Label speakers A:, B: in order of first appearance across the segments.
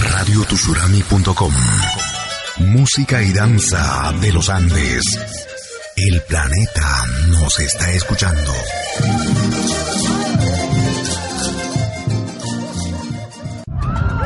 A: radiotusurami.com Música y danza de los Andes. El planeta nos está escuchando.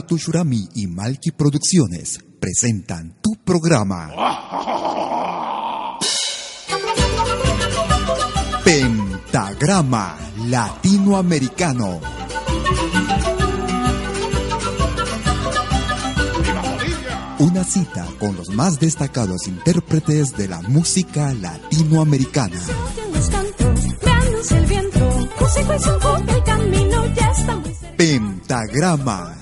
B: Tushurami y Malki Producciones presentan tu programa. Pentagrama Latinoamericano. Una cita con los más destacados intérpretes de la música latinoamericana. Pentagrama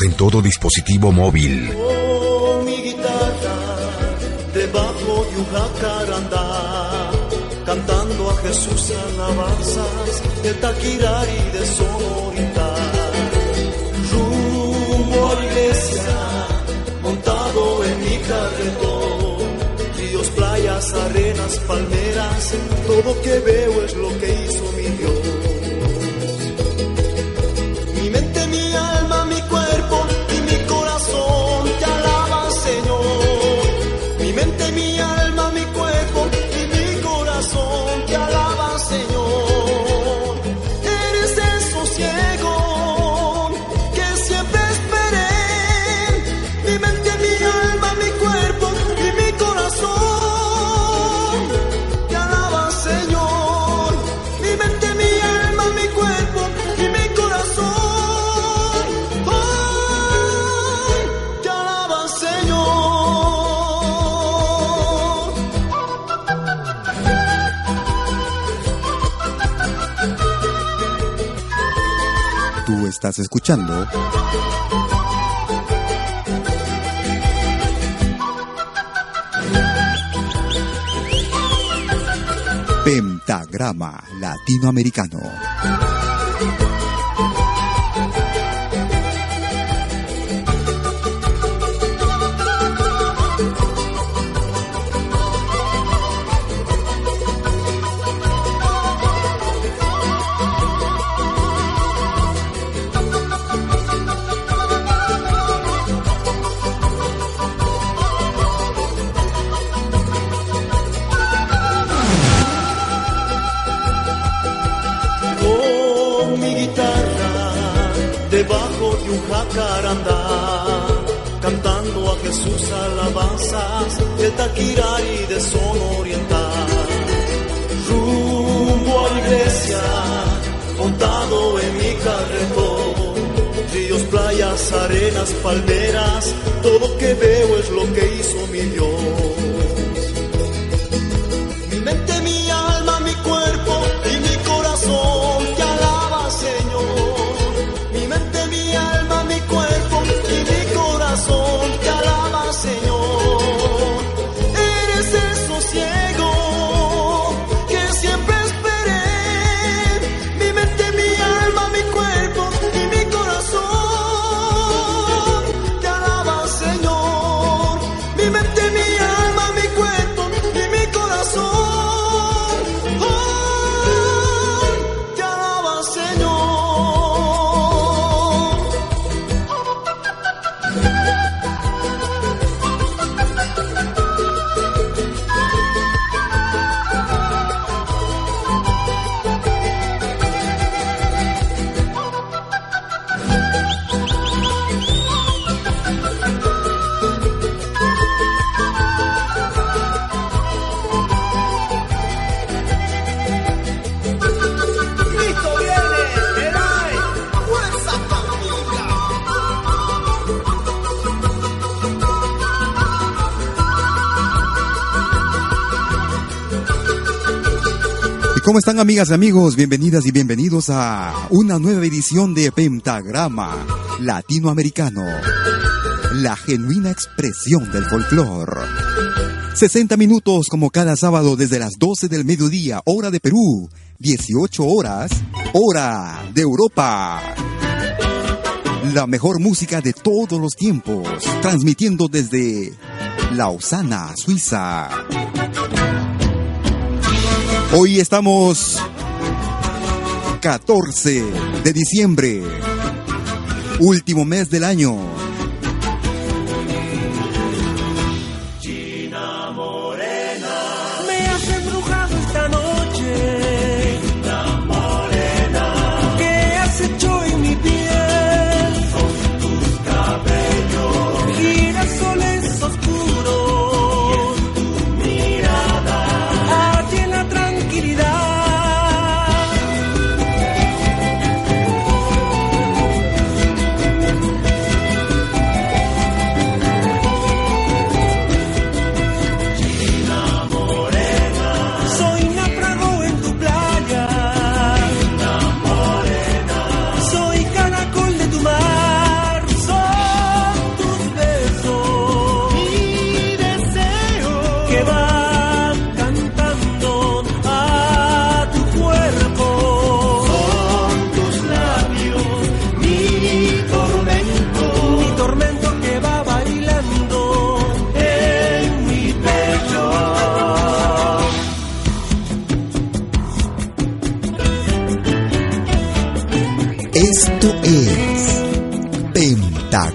A: En todo dispositivo móvil.
C: Oh, mi guitarra, debajo de un jacarandá, cantando a Jesús alabanzas, el taquirari de sonoridad. Rumbo a iglesia, montado en mi carretón, ríos, playas, arenas, palmeras, todo que veo es lo que hizo mi Dios.
B: Estás escuchando Pentagrama Latinoamericano.
C: El taquirari de son oriental. Rumbo a iglesia, montado en mi carretón, ríos, playas, arenas, palmeras, todo que veo es lo que hizo mi Dios.
B: ¿Cómo están amigas y amigos? Bienvenidas y bienvenidos a una nueva edición de Pentagrama Latinoamericano, la genuina expresión del folclore. 60 minutos como cada sábado desde las 12 del mediodía, hora de Perú, 18 horas, hora de Europa. La mejor música de todos los tiempos, transmitiendo desde Lausana, Suiza. Hoy estamos 14 de diciembre, último mes del año.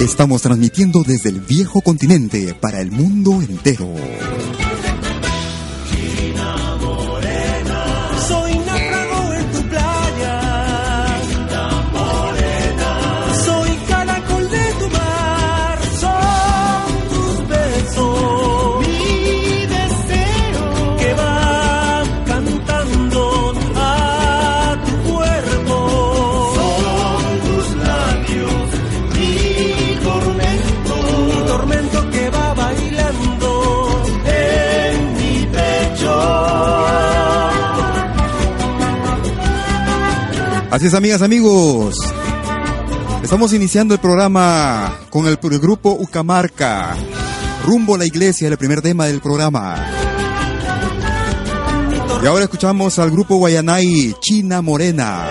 B: Estamos transmitiendo desde el viejo continente para el mundo entero. Amigas, amigos. Estamos iniciando el programa con el, grupo Ucamarca. Rumbo a la iglesia, el primer tema del programa. Y ahora escuchamos al grupo Guayanay China Morena.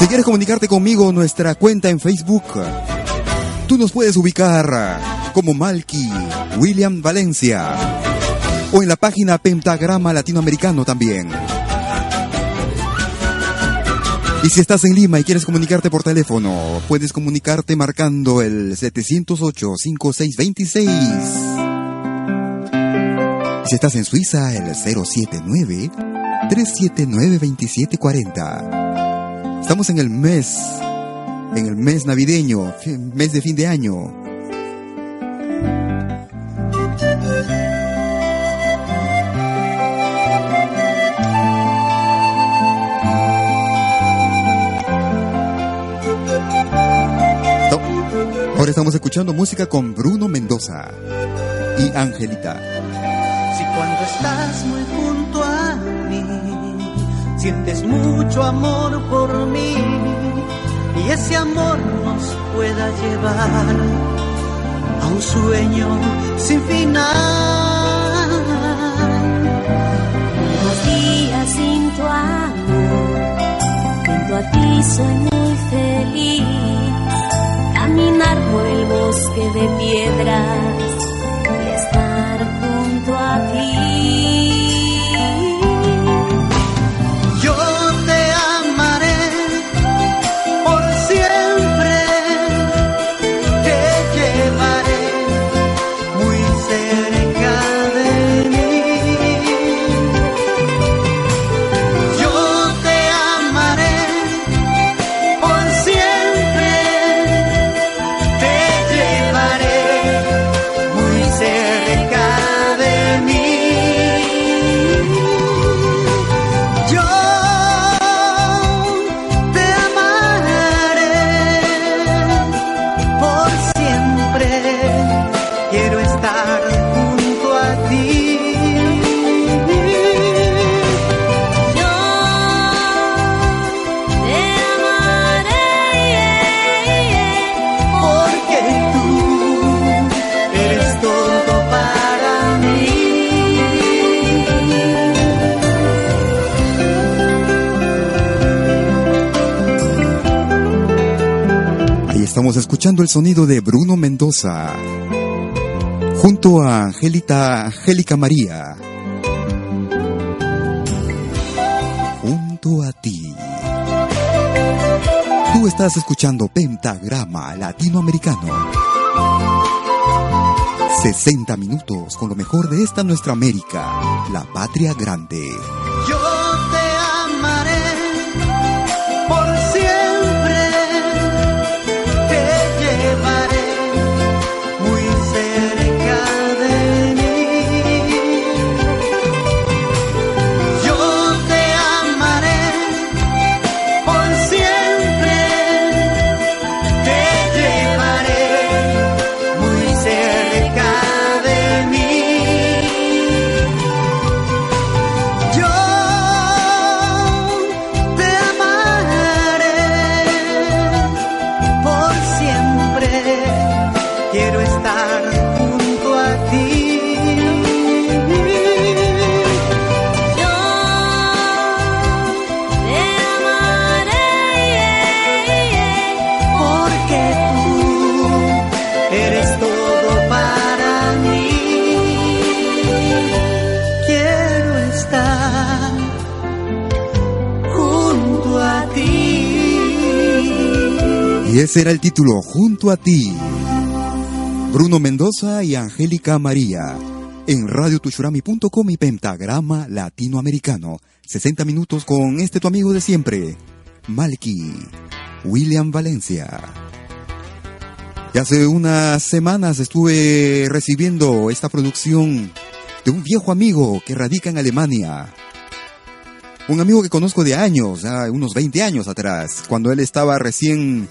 B: Si quieres comunicarte conmigo, nuestra cuenta en Facebook, tú nos puedes ubicar como Malky William Valencia o en la página Pentagrama Latinoamericano también. Y si estás en Lima y quieres comunicarte por teléfono, puedes comunicarte marcando el 708-5626. Y si estás en Suiza, el 079-379-2740. Estamos en el mes, en el mes navideño, mes de fin de año. Estamos escuchando música con Bruno Mendoza y Angelita.
D: Si cuando estás muy junto a mí, sientes mucho amor por mí y ese amor nos pueda llevar a un sueño sin final.
E: Unos días sin tu amor, junto a ti soy muy feliz por el bosque de piedras y estar junto a ti.
B: Estamos escuchando el sonido de Bruno Mendoza junto a Angelita, Angélica María. Junto a ti. Tú estás escuchando Pentagrama Latinoamericano. 60 minutos con lo mejor de esta nuestra América, la patria grande. Y ese era el título, Junto a ti. Bruno Mendoza y Angélica María. En radiotushurami.com y Pentagrama Latinoamericano. 60 minutos con este tu amigo de siempre, Malky, William Valencia. Y hace unas semanas estuve recibiendo esta producción de un viejo amigo que radica en Alemania. Un amigo que conozco de años, unos 20 años atrás, cuando él estaba recién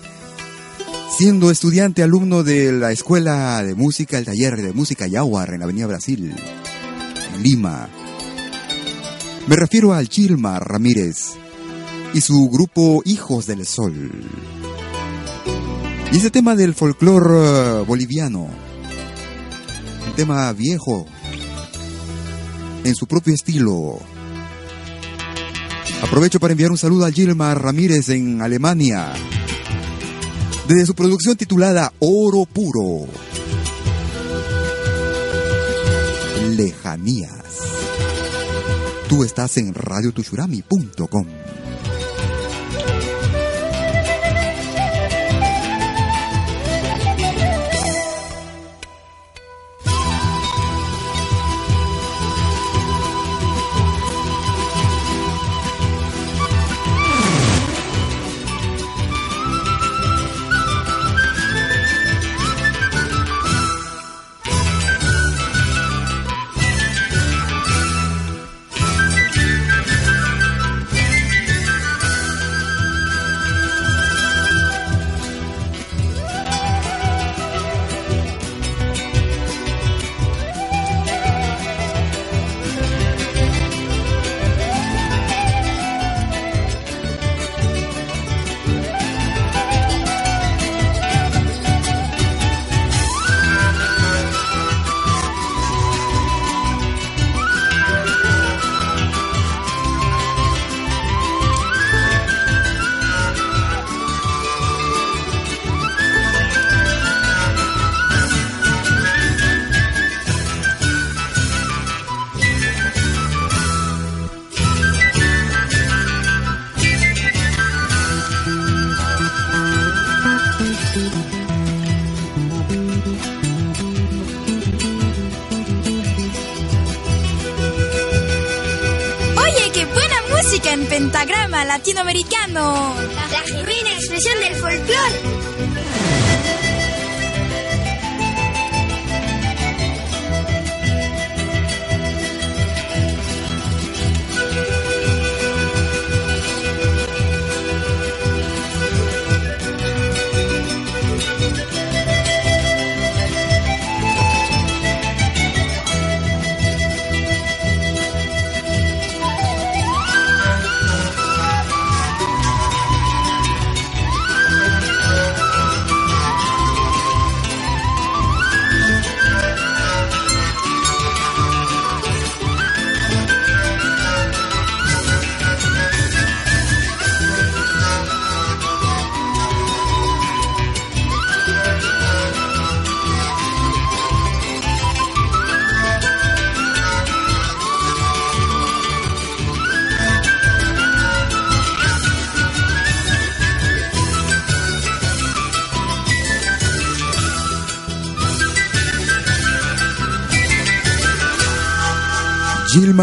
B: siendo estudiante alumno de la Escuela de Música, el taller de música Yaguar en la Avenida Brasil, Lima. Me refiero al Chilma Ramírez y su grupo Hijos del Sol. Y ese tema del folclore eh, boliviano, un tema viejo, en su propio estilo. Aprovecho para enviar un saludo a Gilma Ramírez en Alemania desde su producción titulada Oro Puro. Lejanías. Tú estás en radiotushurami.com.
F: latinoamericano. La genuina expresión del folclore.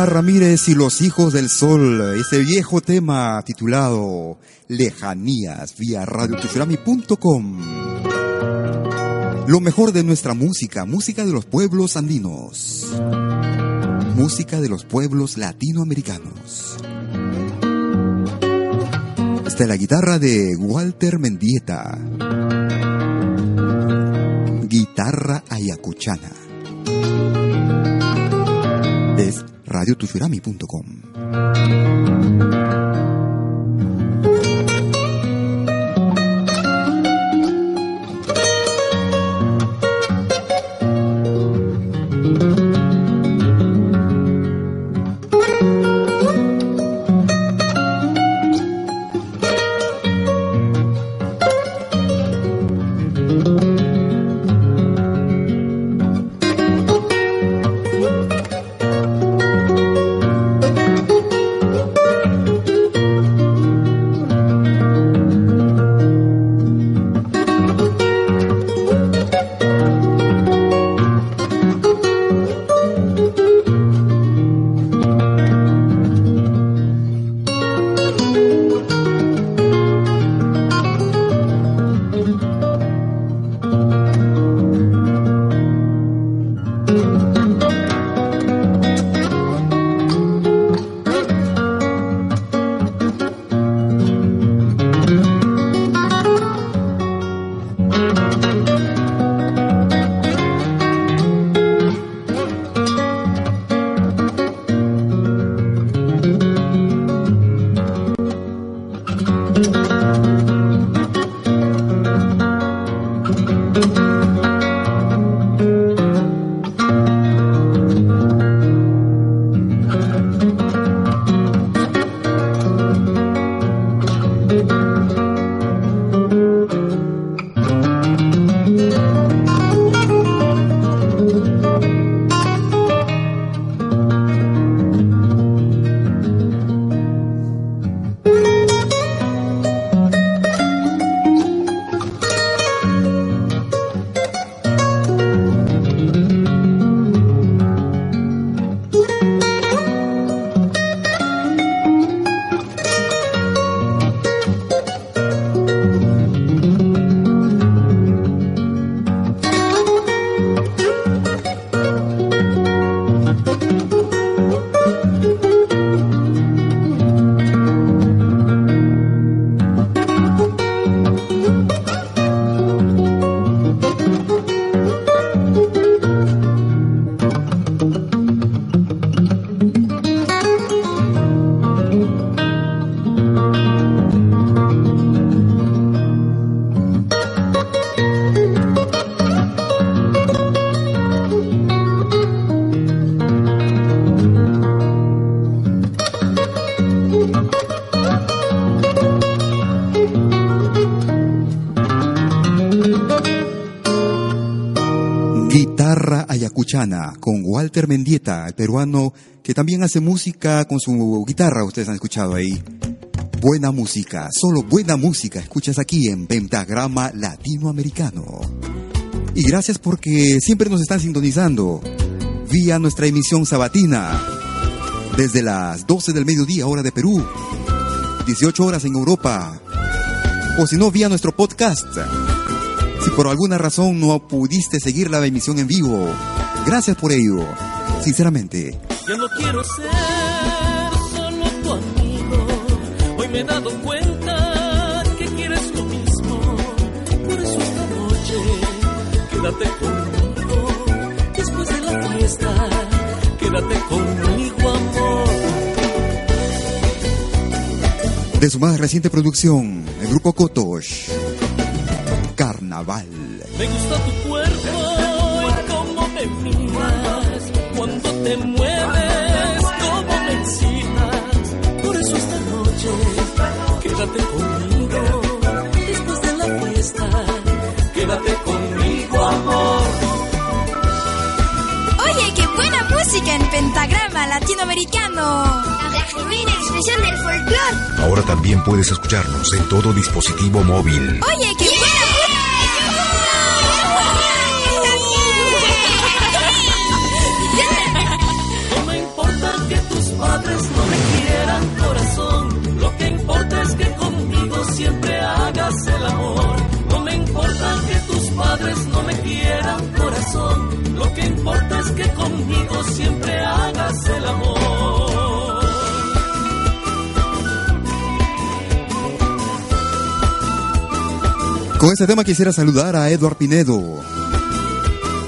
B: Ramírez y los hijos del sol, ese viejo tema titulado Lejanías vía radiotushurami.com. Lo mejor de nuestra música, música de los pueblos andinos, música de los pueblos latinoamericanos. Esta es la guitarra de Walter Mendieta, guitarra ayacuchana radiotushurami.com. con Walter Mendieta, el peruano que también hace música con su guitarra, ustedes han escuchado ahí. Buena música, solo buena música, escuchas aquí en Pentagrama Latinoamericano. Y gracias porque siempre nos están sintonizando vía nuestra emisión sabatina desde las 12 del mediodía hora de Perú, 18 horas en Europa, o si no, vía nuestro podcast. Si por alguna razón no pudiste seguir la emisión en vivo, Gracias por ello, sinceramente.
G: Yo no quiero ser solo tu amigo. Hoy me he dado cuenta que quieres lo mismo. Por eso esta noche quédate conmigo. Después de la fiesta, quédate conmigo, amor.
B: De su más reciente producción, el grupo Kotosh, Carnaval.
G: Me gusta tu en pentagrama latinoamericano. La genuina expresión del folclore. Ahora también puedes escucharnos en todo dispositivo móvil.
F: Oye, qué yeah. buena. padres no me quieran corazón. Lo que importa es
H: que conmigo siempre hagas el amor. No me
F: importa que tus padres
G: no me quieran corazón que conmigo siempre hagas el amor.
B: Con este tema quisiera saludar a Eduard Pinedo,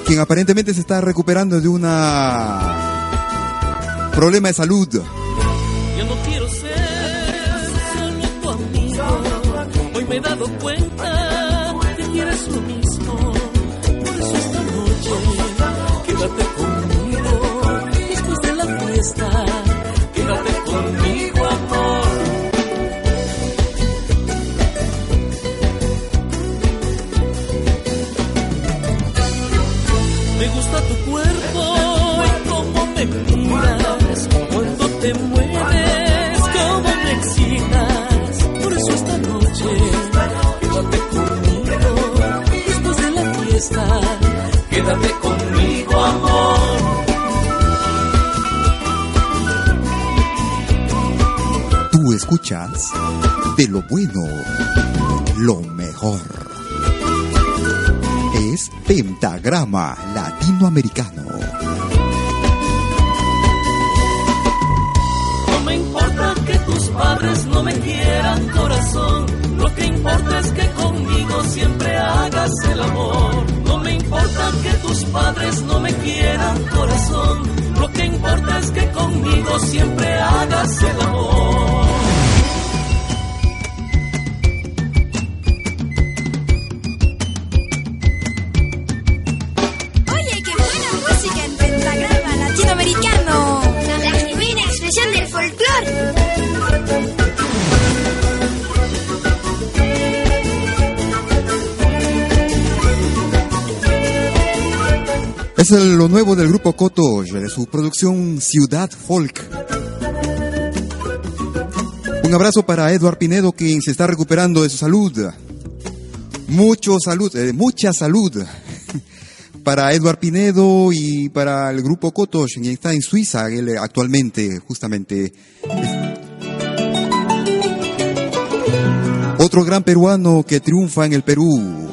B: quien aparentemente se está recuperando de una problema de salud.
G: Yo no quiero ser solo tu amigo, hoy me he dado cuenta
B: escuchas de lo bueno, lo mejor. Es Pentagrama Latinoamericano.
G: No me importa que tus padres no me quieran, corazón. Lo que importa es que conmigo siempre hagas el amor. No me importa que tus padres no me quieran, corazón. Lo que importa es que conmigo siempre hagas el amor.
B: Lo nuevo del grupo Koto, de su producción Ciudad Folk. Un abrazo para Eduard Pinedo, quien se está recuperando de su salud. Mucho salud, eh, mucha salud. Para Eduard Pinedo y para el grupo Koto, quien está en Suiza eh, actualmente, justamente. Otro gran peruano que triunfa en el Perú.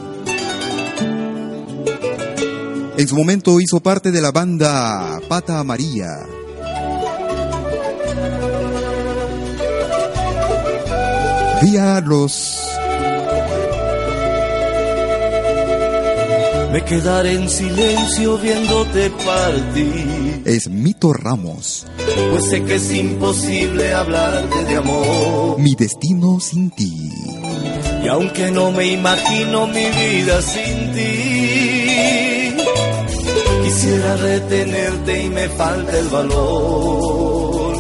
B: En su momento hizo parte de la banda Pata María. Vía los
I: Me quedaré en silencio viéndote partir,
B: es Mito Ramos.
I: pues sé que es imposible hablarte de amor.
B: Mi destino sin ti.
I: Y aunque no me imagino mi vida sin ti, quisiera retenerte y me falta el valor.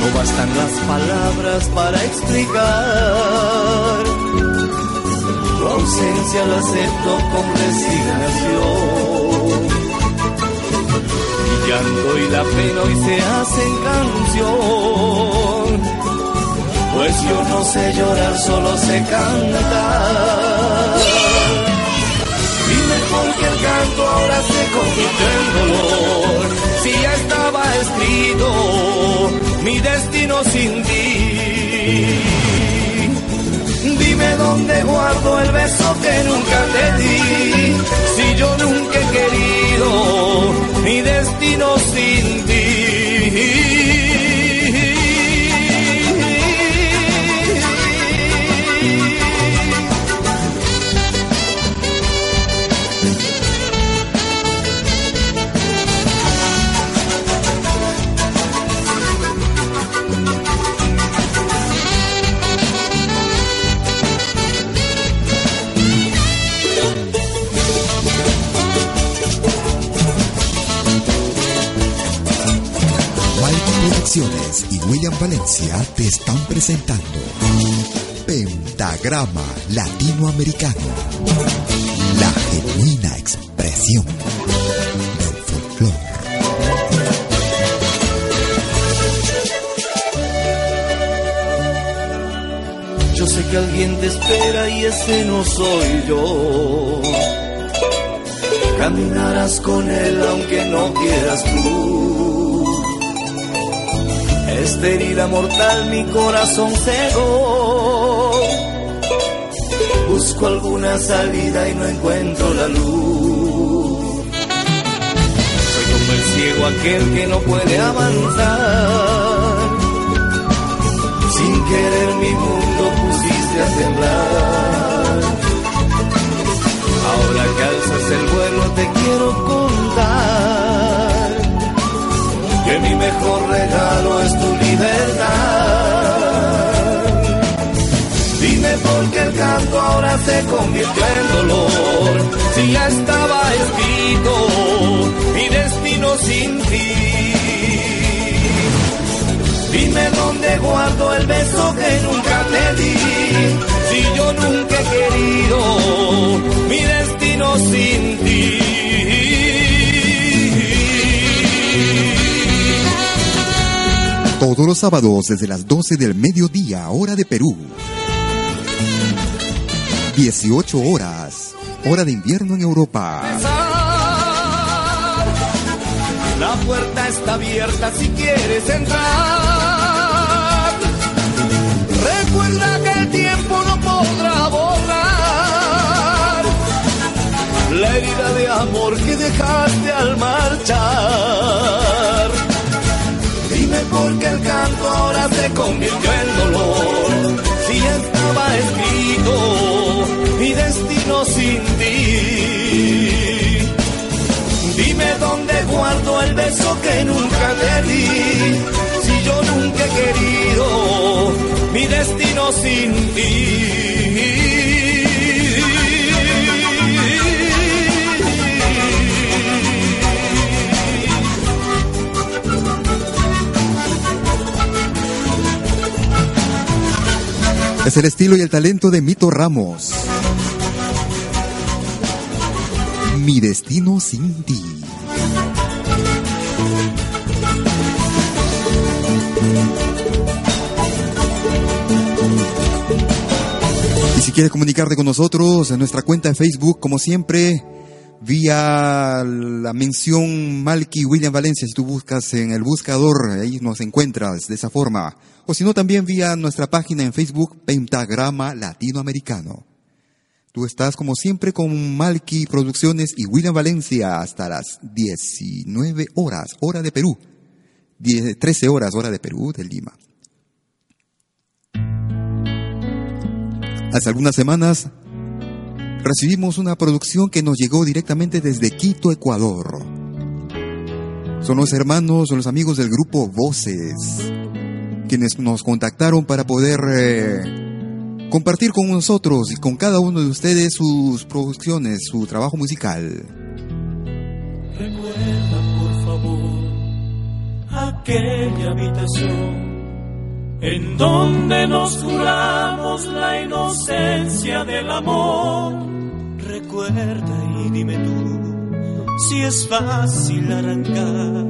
I: No bastan las palabras para explicar. Tu ausencia la acepto con resignación. Mi llanto y la pena hoy se hacen canción. Pues yo no sé llorar, solo sé cantar. Y mejor que el canto ahora se convirtió en dolor. Si ya estaba escrito mi destino sin ti. Dime dónde guardo el beso que nunca te di. Si yo nunca he querido mi destino sin ti.
J: Valencia te están presentando Pentagrama Latinoamericano, la genuina expresión del folclore.
I: Yo sé que alguien te espera y ese no soy yo. Caminarás con él aunque no quieras tú esta herida mortal mi corazón cegó. Busco alguna salida y no encuentro la luz. Soy como el ciego aquel que no puede avanzar. Sin querer mi mundo pusiste a temblar. Ahora que alzas el vuelo te quiero que mi mejor regalo es tu libertad. Dime por qué el canto ahora se convirtió en dolor, si ya estaba escrito mi destino sin ti. Dime dónde guardo el beso que nunca te di, si yo nunca he querido mi destino sin ti.
B: Todos los sábados desde las 12 del mediodía, hora de Perú. 18 horas, hora de invierno en Europa.
I: La puerta está abierta si quieres entrar. Recuerda que el tiempo no podrá borrar la herida de amor que dejaste al marchar. Dime por qué el canto ahora se convirtió en dolor. Si estaba escrito mi destino sin ti. Dime dónde guardo el beso que nunca te di. Si yo nunca he querido mi destino sin ti.
B: Es el estilo y el talento de Mito Ramos. Mi destino sin ti. Y si quieres comunicarte con nosotros en nuestra cuenta de Facebook, como siempre, vía la mención Malky William Valencia, si tú buscas en el buscador, ahí nos encuentras de esa forma. O si no, también vía nuestra página en Facebook, Pentagrama Latinoamericano. Tú estás como siempre con Malky Producciones y William Valencia hasta las 19 horas, hora de Perú. 10, 13 horas, hora de Perú, de Lima. Hace algunas semanas recibimos una producción que nos llegó directamente desde Quito, Ecuador. Son los hermanos, son los amigos del grupo Voces, quienes nos contactaron para poder eh, compartir con nosotros y con cada uno de ustedes sus producciones, su trabajo musical.
K: Recuerda, por favor, aquella habitación en donde nos juramos la inocencia del amor. Recuerda y dime tú si es fácil arrancar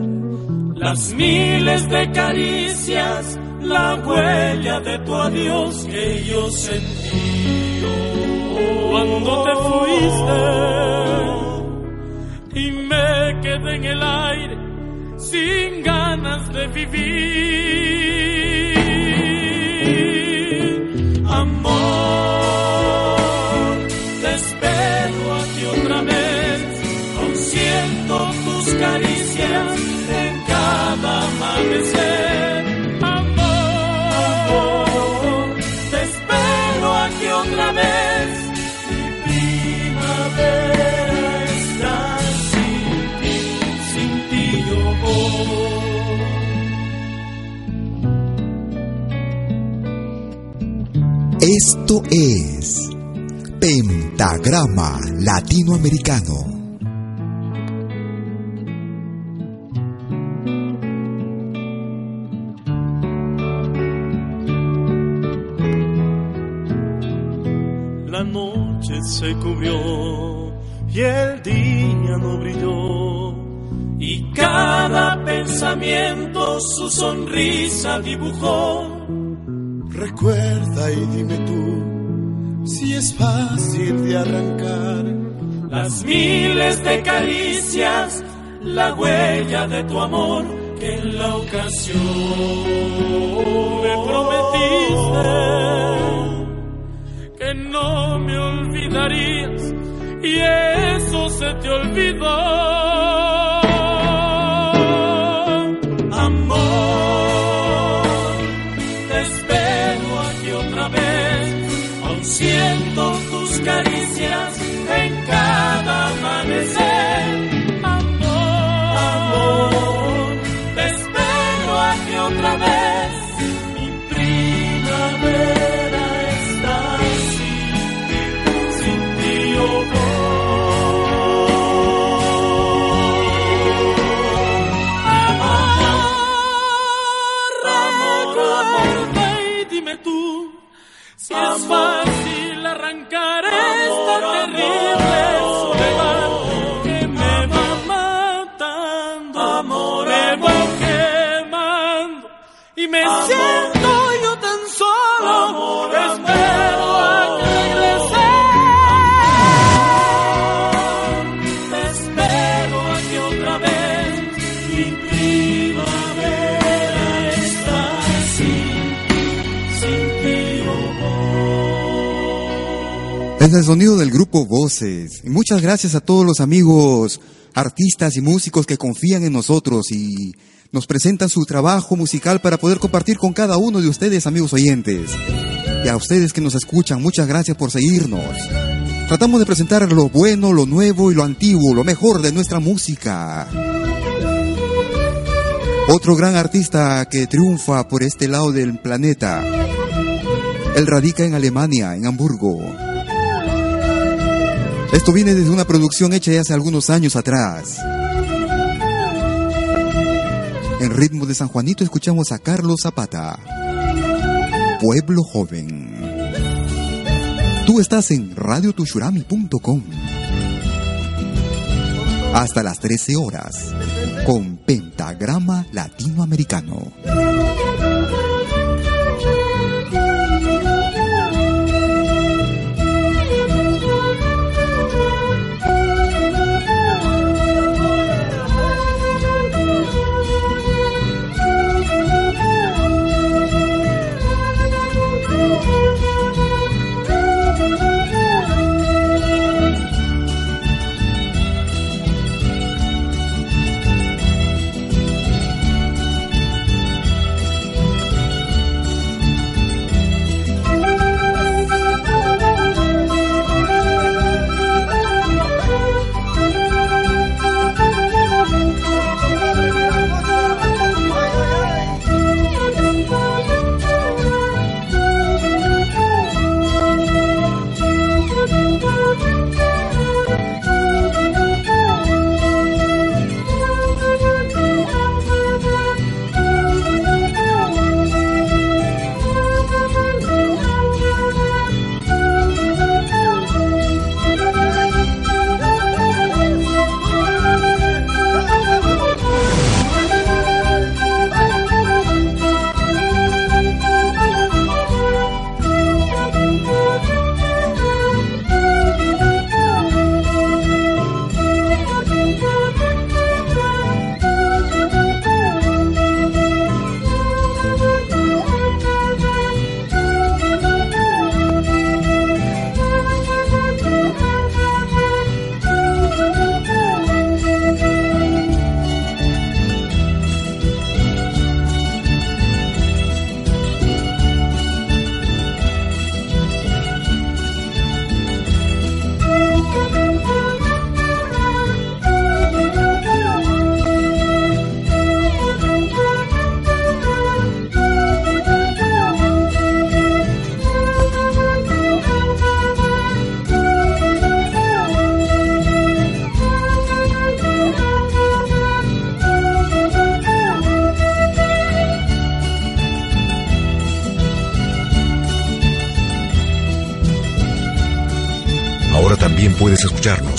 K: las miles de caricias, la huella de tu adiós que yo sentí cuando te fuiste y me quedé en el aire sin ganas de vivir. Te espero aquí otra vez, aún siento tus caricias en cada amanecer. Amor, te espero aquí otra vez, mi primavera está sin ti, sin ti yo voy.
A: Esto es Pentagrama Latinoamericano.
K: La noche se cubrió y el día no brilló y cada pensamiento su sonrisa dibujó.
C: Recuerda y dime tú si es fácil de arrancar
K: Las miles de caricias, la huella de tu amor que en la ocasión me prometiste que no me olvidarías y eso se te olvidó. Siento tus caricias en cada amanecer. Amor, amor, te espero a que otra vez mi primavera está sin ti, sin ti, oh.
B: Amor, amor, dime tú si Es el sonido del grupo Voces. Y muchas gracias a todos los amigos, artistas y músicos que confían en nosotros y nos presentan su trabajo musical para poder compartir con cada uno de ustedes, amigos oyentes. Y a ustedes que nos escuchan, muchas gracias por seguirnos. Tratamos de presentar lo bueno, lo nuevo y lo antiguo, lo mejor de nuestra música. Otro gran artista que triunfa por este lado del planeta. Él radica en Alemania, en Hamburgo. Esto viene desde una producción hecha ya hace algunos años atrás. En ritmo de San Juanito escuchamos a Carlos Zapata. Pueblo Joven. Tú estás en radiotushurami.com. Hasta las 13 horas. Con Pentagrama Latinoamericano.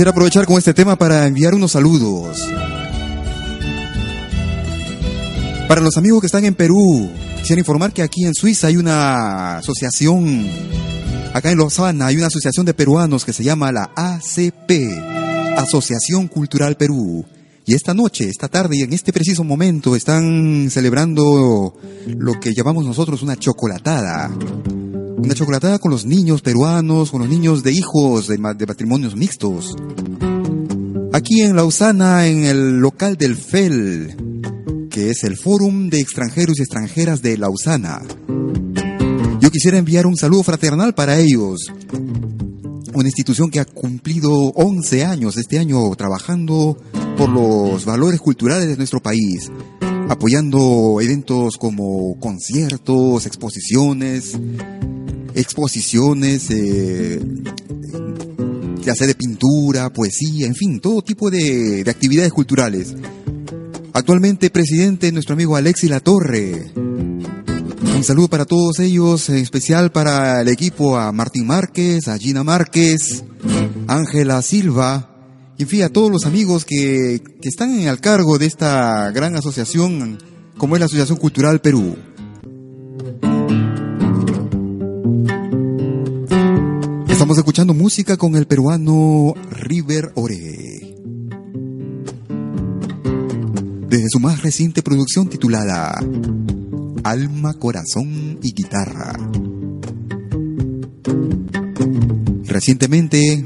B: Quisiera aprovechar con este tema para enviar unos saludos. Para los amigos que están en Perú, quisiera informar que aquí en Suiza hay una asociación, acá en Lausana hay una asociación de peruanos que se llama la ACP, Asociación Cultural Perú. Y esta noche, esta tarde y en este preciso momento están celebrando lo que llamamos nosotros una chocolatada. Una chocolatada con los niños peruanos, con los niños de hijos de, ma- de matrimonios mixtos. Aquí en Lausana, en el local del FEL, que es el Fórum de Extranjeros y Extranjeras de Lausana. Yo quisiera enviar un saludo fraternal para ellos. Una institución que ha cumplido 11 años este año trabajando por los valores culturales de nuestro país, apoyando eventos como conciertos, exposiciones, exposiciones, eh, ya sea de pintura, poesía, en fin, todo tipo de, de actividades culturales. Actualmente presidente nuestro amigo Alexis Latorre. Un saludo para todos ellos, en especial para el equipo, a Martín Márquez, a Gina Márquez, Ángela Silva, y en fin, a todos los amigos que, que están al cargo de esta gran asociación, como es la Asociación Cultural Perú. Estamos escuchando música con el peruano River Ore. Desde su más reciente producción titulada Alma, Corazón y Guitarra. Recientemente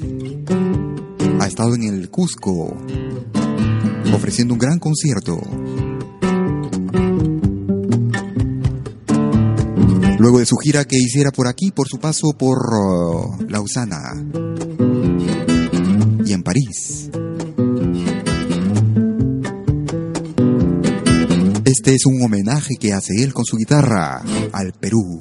B: ha estado en el Cusco ofreciendo un gran concierto. Luego de su gira que hiciera por aquí, por su paso por uh, Lausana y en París. Este es un homenaje que hace él con su guitarra al Perú.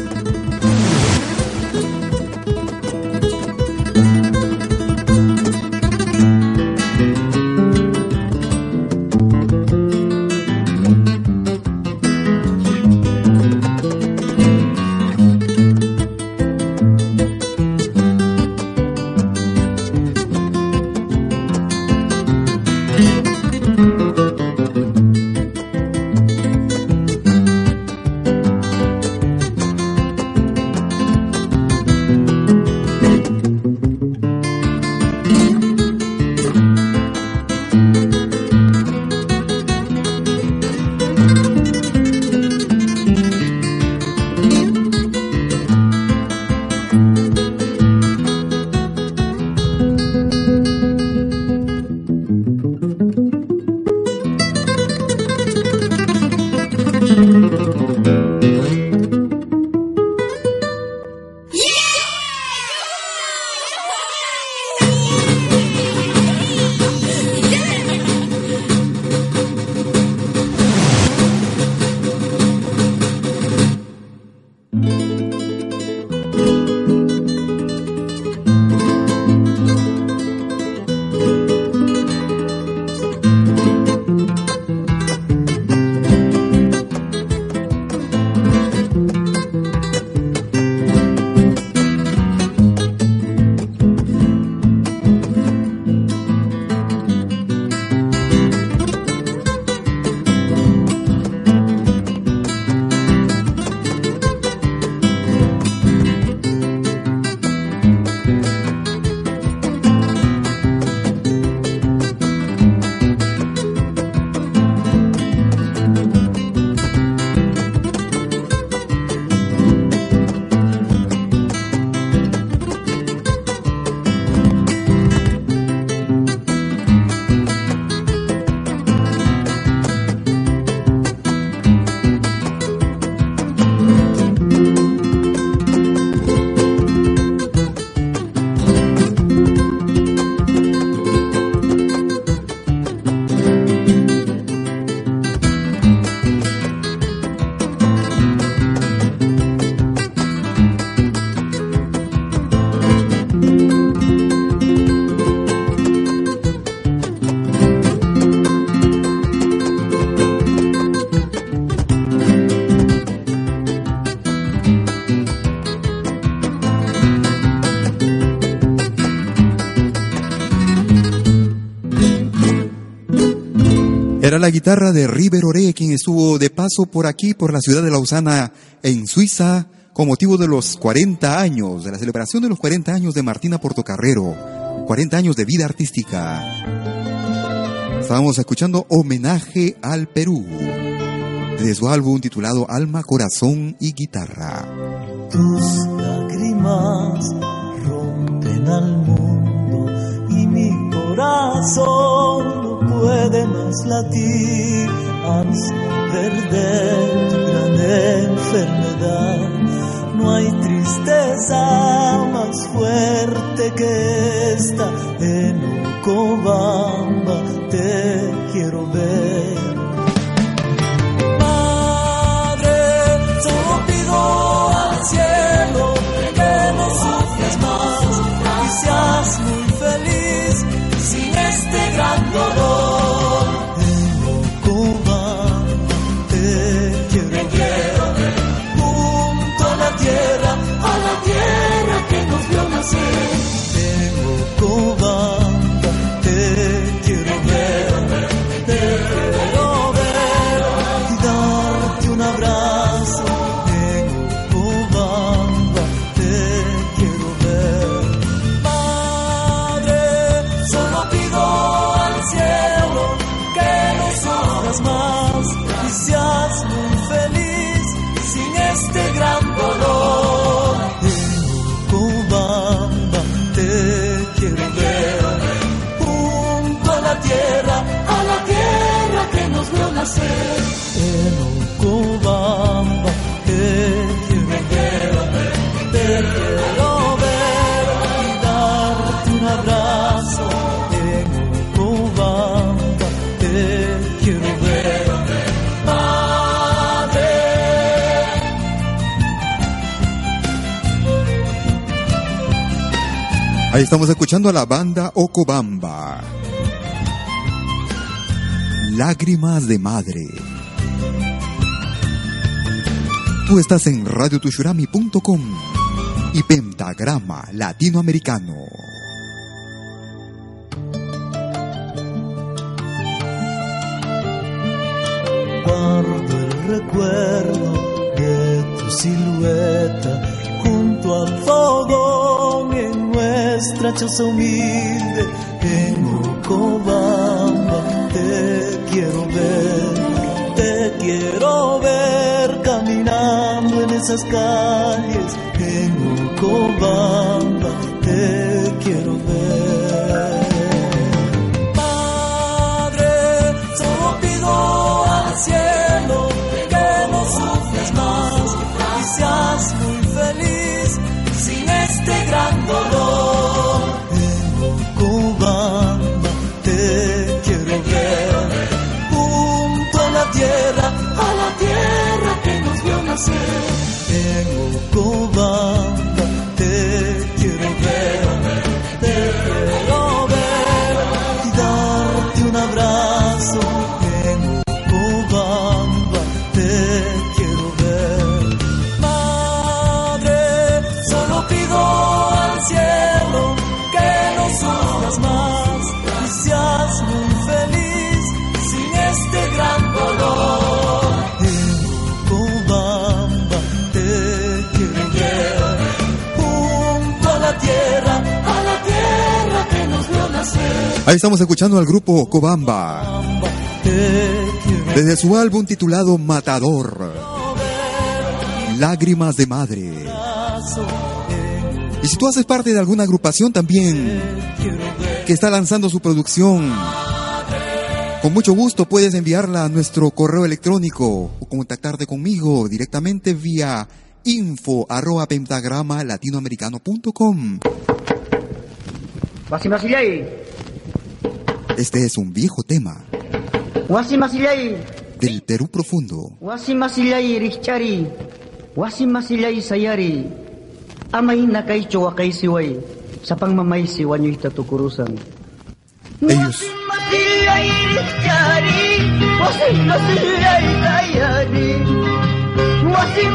B: La guitarra de River Ore, quien estuvo de paso por aquí, por la ciudad de Lausana, en Suiza, con motivo de los 40 años, de la celebración de los 40 años de Martina Portocarrero, 40 años de vida artística. Estábamos escuchando Homenaje al Perú, de su álbum titulado Alma, Corazón y Guitarra.
L: Tus lágrimas rompen al mundo y mi corazón puede más latir al saber de tu gran enfermedad. No hay tristeza más fuerte que esta en Ocobamba te quiero ver. Madre, solo pido al cielo que no sufras más y seas muy feliz sin este gran dolor. Nos vio nacer.
B: Estamos escuchando a la banda Ocobamba. Lágrimas de Madre. Tú estás en radiotushurami.com y Pentagrama Latinoamericano.
L: Humilde en Ocobamba te quiero ver te quiero ver caminando en esas calles
B: Ahí estamos escuchando al grupo Ocobamba. Desde su álbum titulado Matador. Lágrimas de Madre. Y si tú haces parte de alguna agrupación también que está lanzando su producción, con mucho gusto puedes enviarla a nuestro correo electrónico o contactarte conmigo directamente vía info arroba pentagrama latinoamericano.com. Este es un viejo tema. Del Perú profundo.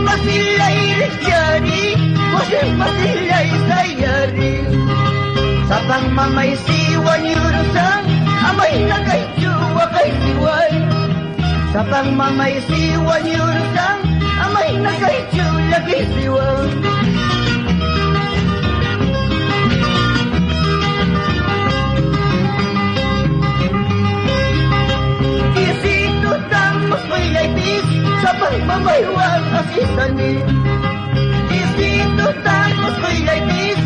M: Masiliai Richari, Wasi Masiliai Sayari, amay nakaitsuwa kay siway sa pagmamaysiwan yun sang amay nakaitsula kay siway sa pagmamaywag asisan ni Isito tapos ko'y laitis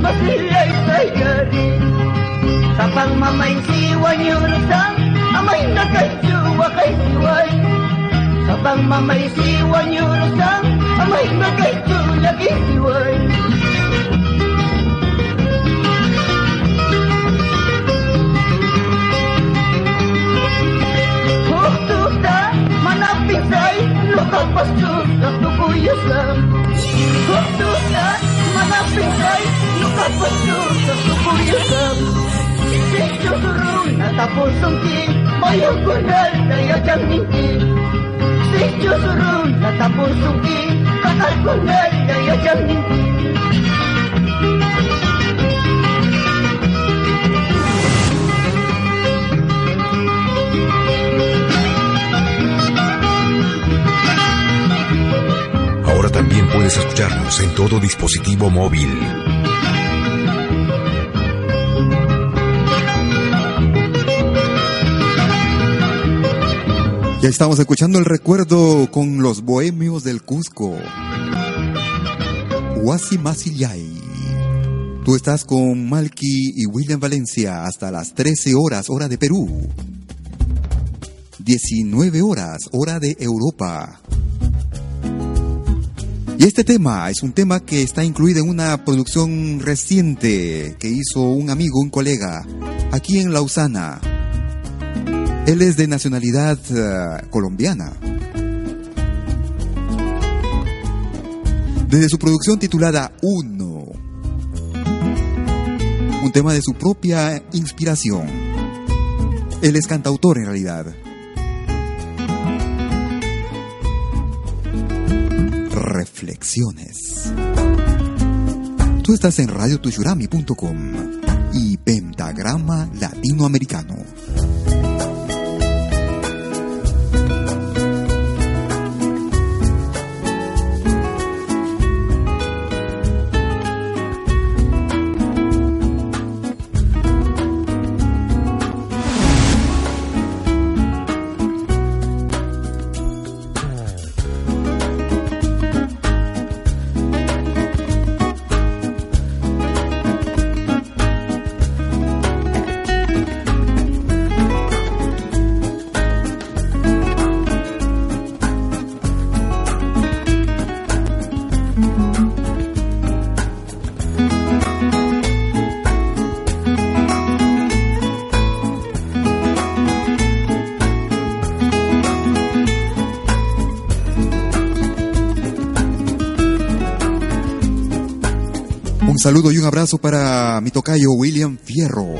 M: masiriyay taygari Kapang mamay siwa nyurutang Amay na kaysuwa kaysuway Kapang mamay siwa nyurutang Amay na kaysuwa kaysuway Huktuta manapisay Lukalpas tutak tukuyasam Huktuta manapisay
A: Ahora también puedes escucharnos en todo dispositivo móvil.
B: Ya estamos escuchando el recuerdo con los bohemios del Cusco. Huasi Masillay. Tú estás con Malky y William Valencia hasta las 13 horas, hora de Perú. 19 horas, hora de Europa. Y este tema es un tema que está incluido en una producción reciente que hizo un amigo, un colega, aquí en Lausana. Él es de nacionalidad eh, colombiana. Desde su producción titulada Uno, un tema de su propia inspiración. Él es cantautor en realidad. Reflexiones. Tú estás en radiotushurami.com y Pentagrama Latinoamericano. Saludo y un abrazo para mi tocayo William Fierro.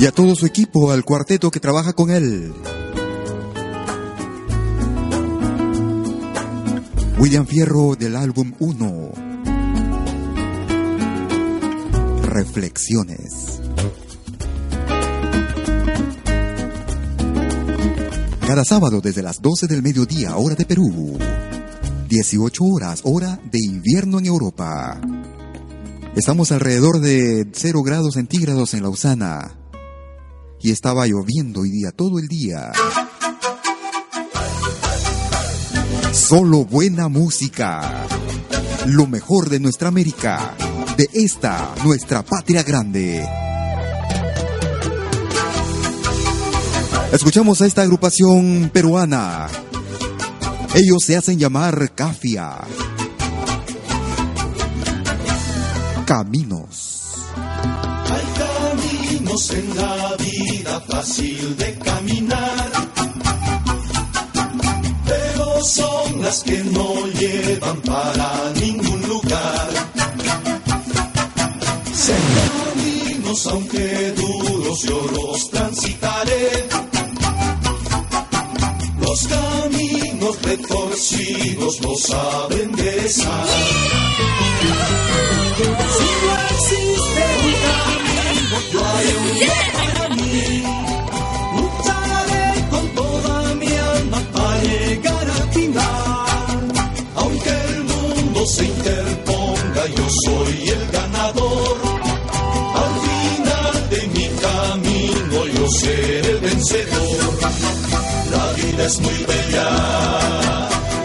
B: Y a todo su equipo, al cuarteto que trabaja con él. William Fierro del álbum 1. Reflexiones. Cada sábado desde las 12 del mediodía, hora de Perú. 18 horas, hora de invierno en Europa. Estamos alrededor de 0 grados centígrados en Lausana. Y estaba lloviendo hoy día, todo el día. Solo buena música. Lo mejor de nuestra América. De esta, nuestra patria grande. Escuchamos a esta agrupación peruana. Ellos se hacen llamar Cafia. Caminos.
C: Hay caminos en la vida fácil de caminar, pero son las que no llevan para ningún lugar. Son caminos aunque duros yo los transitaré. Los caminos retorcidos no saben enderezar. Si no existe un camino, yo haré un para mí. Lucharé con toda mi alma para llegar al final. Aunque el mundo se interponga, yo soy vida es muy bella,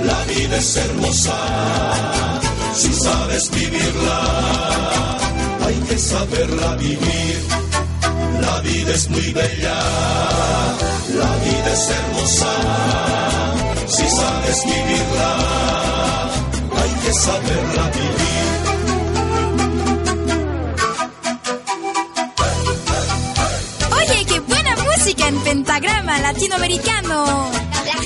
C: la vida es hermosa si sabes vivirla, hay que saberla vivir. La vida es muy bella, la vida es hermosa, si sabes vivirla, hay que saberla vivir.
F: Oye, qué buena música en pentagrama latinoamericano.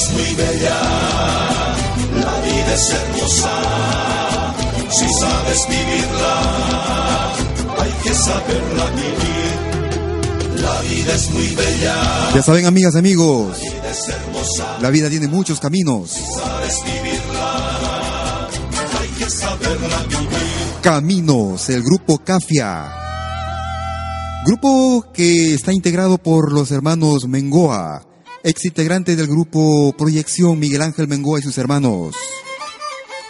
C: Es muy bella, la vida es hermosa, si sabes vivirla, hay que saberla vivir. La vida es muy bella,
B: Ya saben, amigas, amigos,
C: la vida es hermosa,
B: la vida tiene muchos caminos.
C: si sabes vivirla, hay que saberla vivir.
B: Caminos, el grupo Cafia. Grupo que está integrado por los hermanos Mengoa, ex integrante del grupo Proyección Miguel Ángel Mengoa y sus hermanos.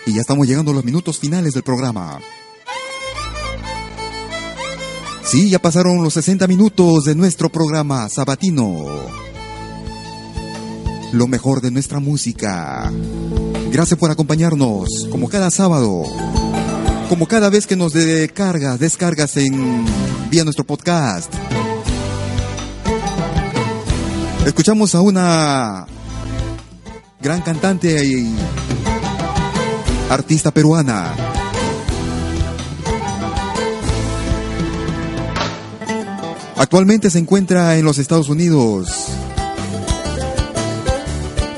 B: Y ya estamos llegando a los minutos finales del programa. Sí, ya pasaron los 60 minutos de nuestro programa sabatino. Lo mejor de nuestra música. Gracias por acompañarnos, como cada sábado como cada vez que nos descargas, descargas en vía nuestro podcast. Escuchamos a una gran cantante y artista peruana. Actualmente se encuentra en los Estados Unidos,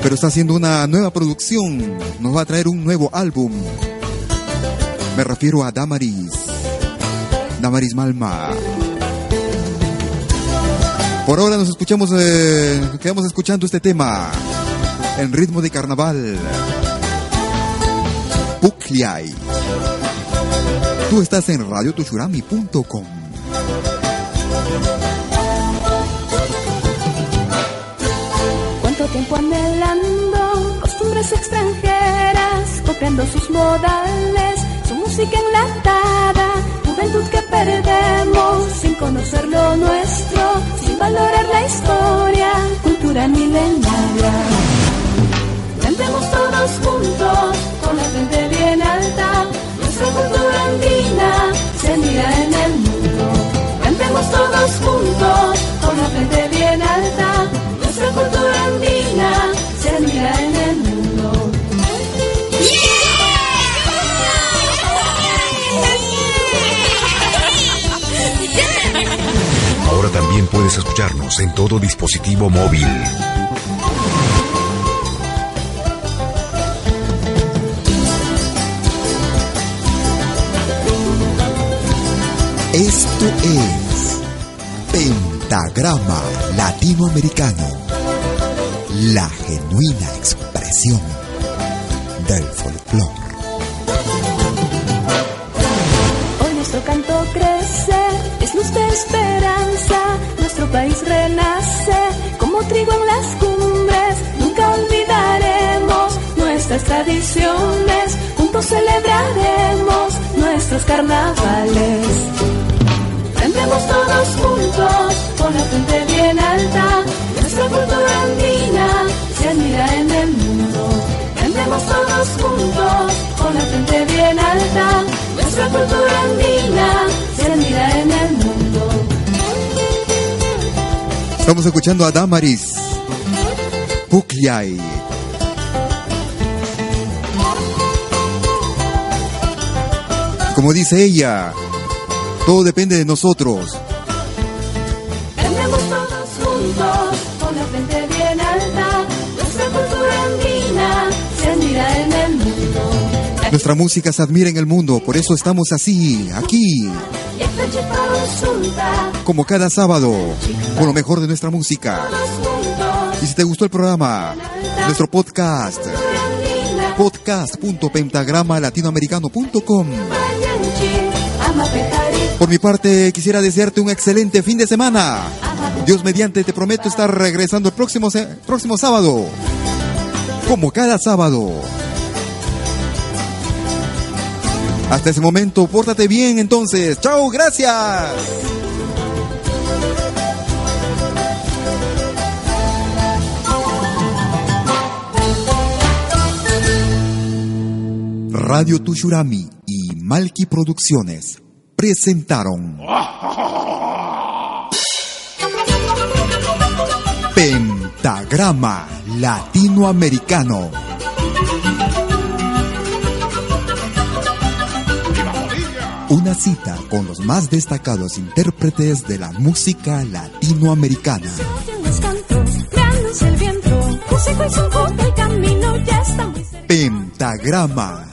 B: pero está haciendo una nueva producción. Nos va a traer un nuevo álbum. Me refiero a Damaris. Damaris Malma. Por ahora nos escuchamos, eh, quedamos escuchando este tema en ritmo de carnaval. Pucliay. Tú estás en radiotuchurami.com.
N: Cuánto tiempo anhelando costumbres extranjeras, copiando sus modales, su música enlatada juventud que perdemos sin conocer lo nuestro, sin valorar la historia, cultura milenaria.
A: Puedes escucharnos en todo dispositivo móvil. Esto es Pentagrama Latinoamericano, la genuina expresión
N: tradiciones, juntos celebraremos nuestros carnavales. Cantemos todos juntos, con la frente bien alta, nuestra cultura andina se admira en el mundo. Cantemos todos juntos, con la frente bien alta, nuestra cultura andina se admira en el mundo.
B: Estamos escuchando a Damaris Pugliai. Como dice ella, todo depende de nosotros.
N: Cantemos todos juntos, con la frente bien alta, nuestra cultura andina se admira en el mundo.
B: Nuestra música se admira en el mundo, por eso estamos así, aquí, como cada sábado, con lo mejor de nuestra música. Y si te gustó el programa, nuestro podcast, podcast.pentagramalatinoamericano.com. Por mi parte, quisiera desearte un excelente fin de semana. Dios mediante, te prometo estar regresando el próximo, próximo sábado. Como cada sábado. Hasta ese momento, pórtate bien entonces. Chao, gracias. Radio Tushurami y Malki Producciones presentaron Pentagrama Latinoamericano. Una cita con los más destacados intérpretes de la música latinoamericana. Pentagrama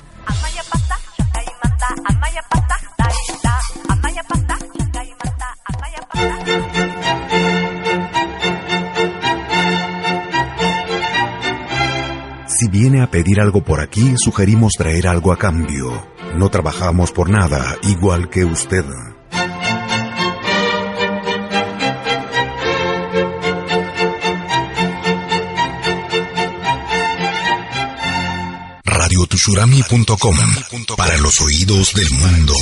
A: Viene a pedir algo por aquí, sugerimos traer algo a cambio. No trabajamos por nada, igual que usted. radiotushurami.com para los oídos del mundo.